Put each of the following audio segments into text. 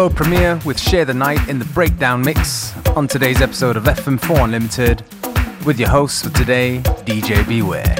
World premiere with Share the Night in the Breakdown mix on today's episode of FM4 Unlimited with your host for today, DJ Beware.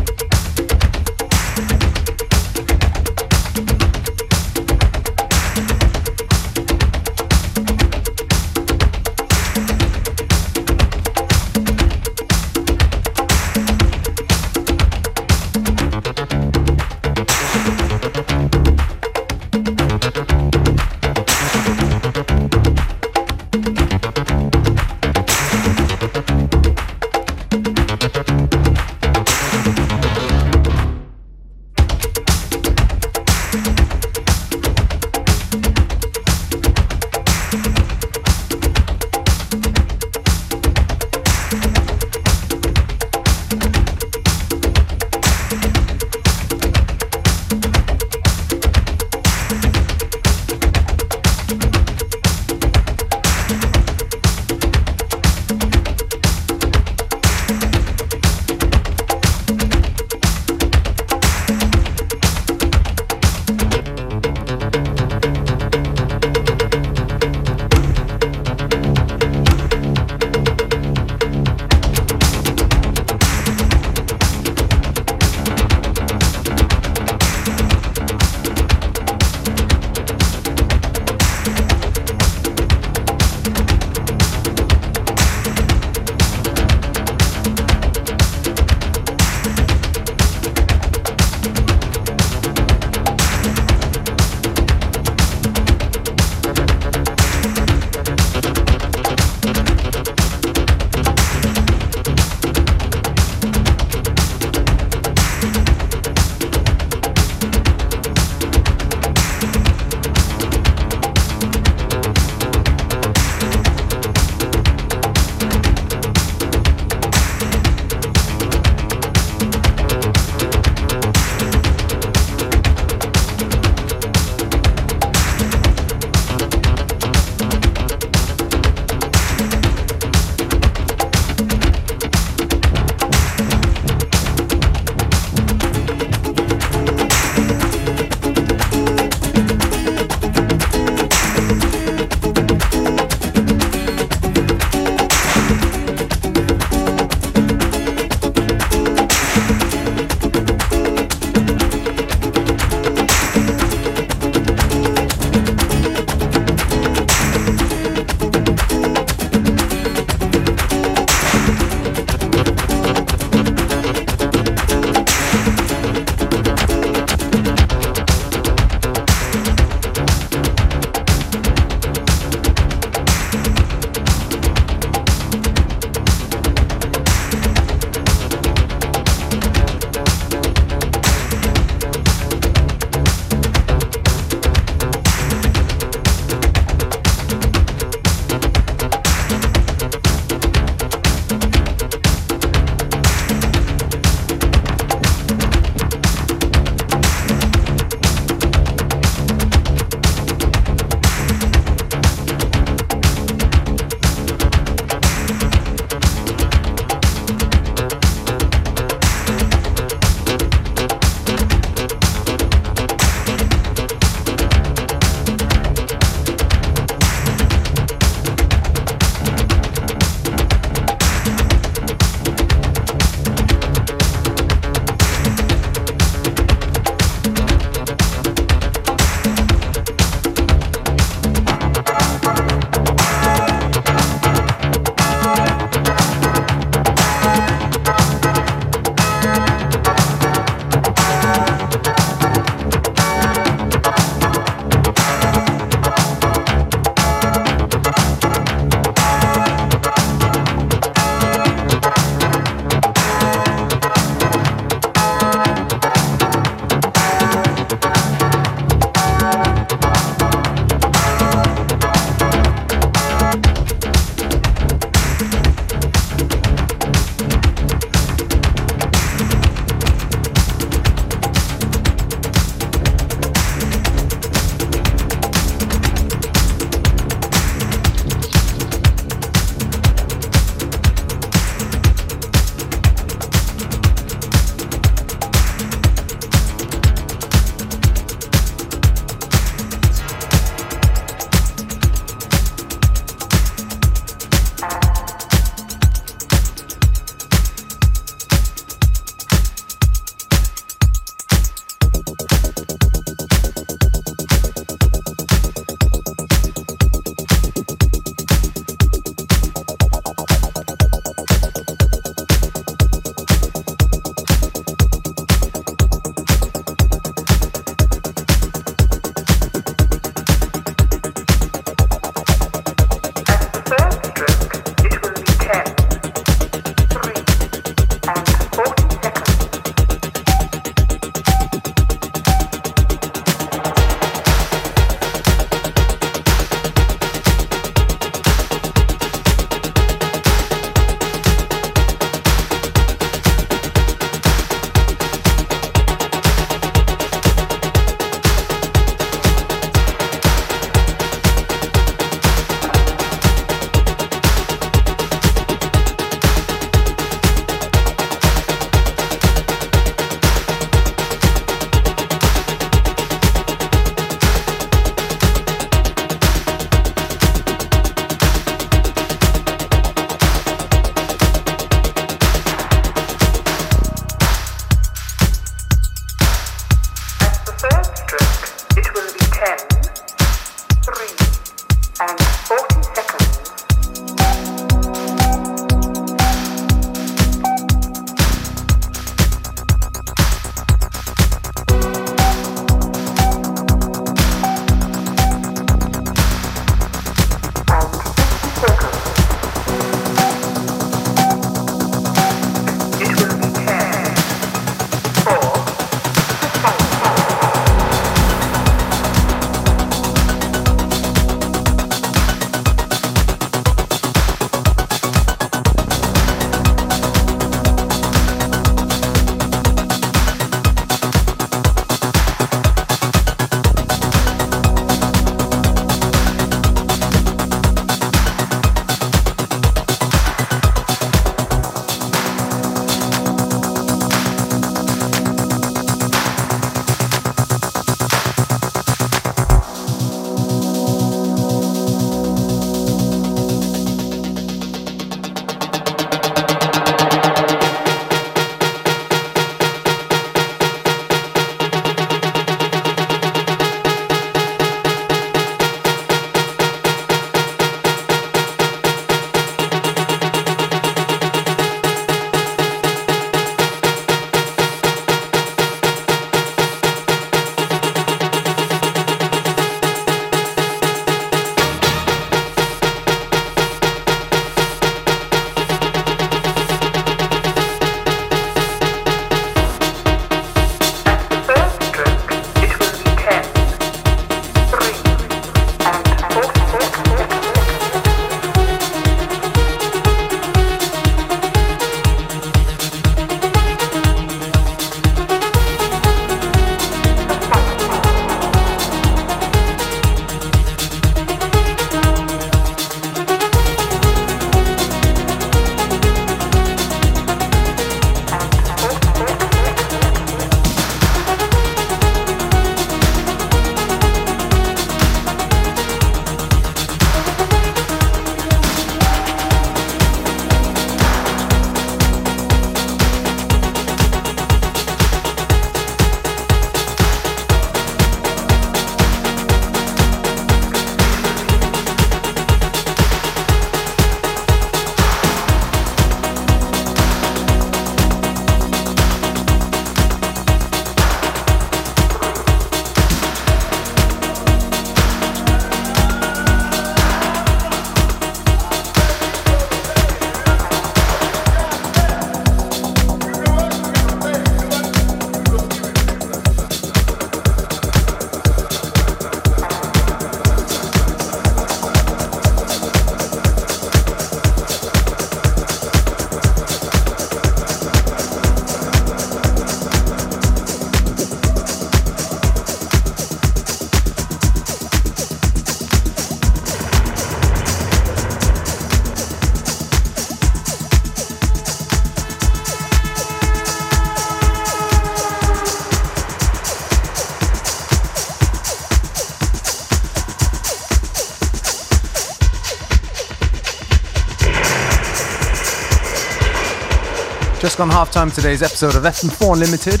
Just gone half time today's episode of FM4 Unlimited.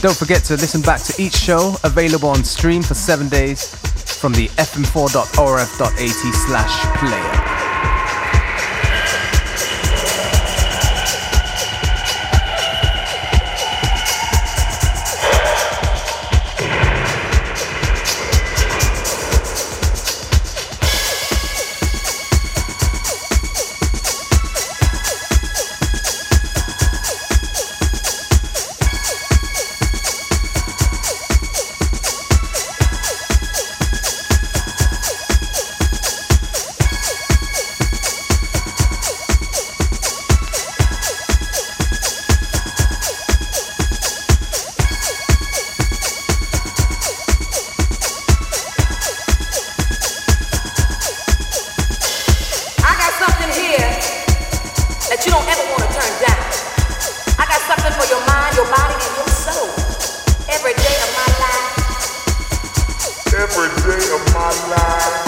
Don't forget to listen back to each show available on stream for seven days from the fm4.orf.at slash player. something here that you don't ever want to turn down. I got something for your mind, your body, and your soul. Every day of my life. Every day of my life.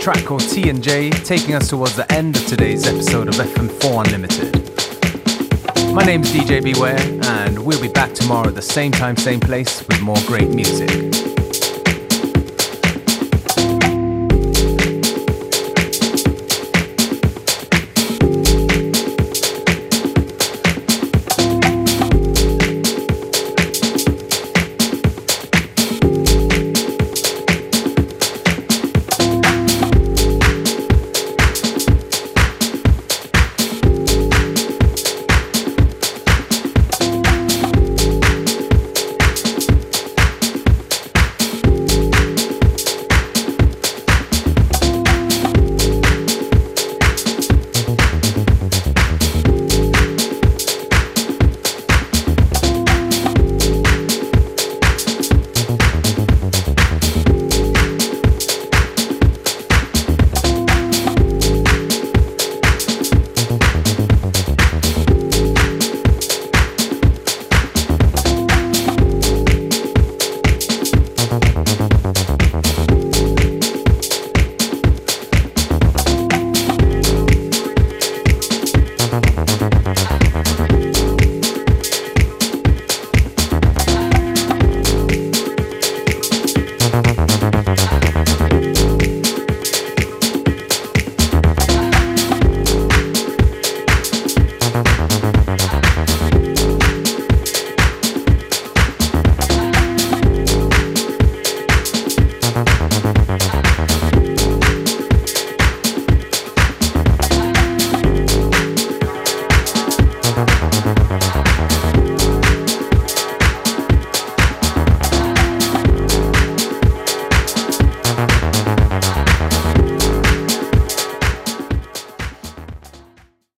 Track called T and J, taking us towards the end of today's episode of FM4 Unlimited. My name's DJ Beware, and we'll be back tomorrow at the same time, same place with more great music.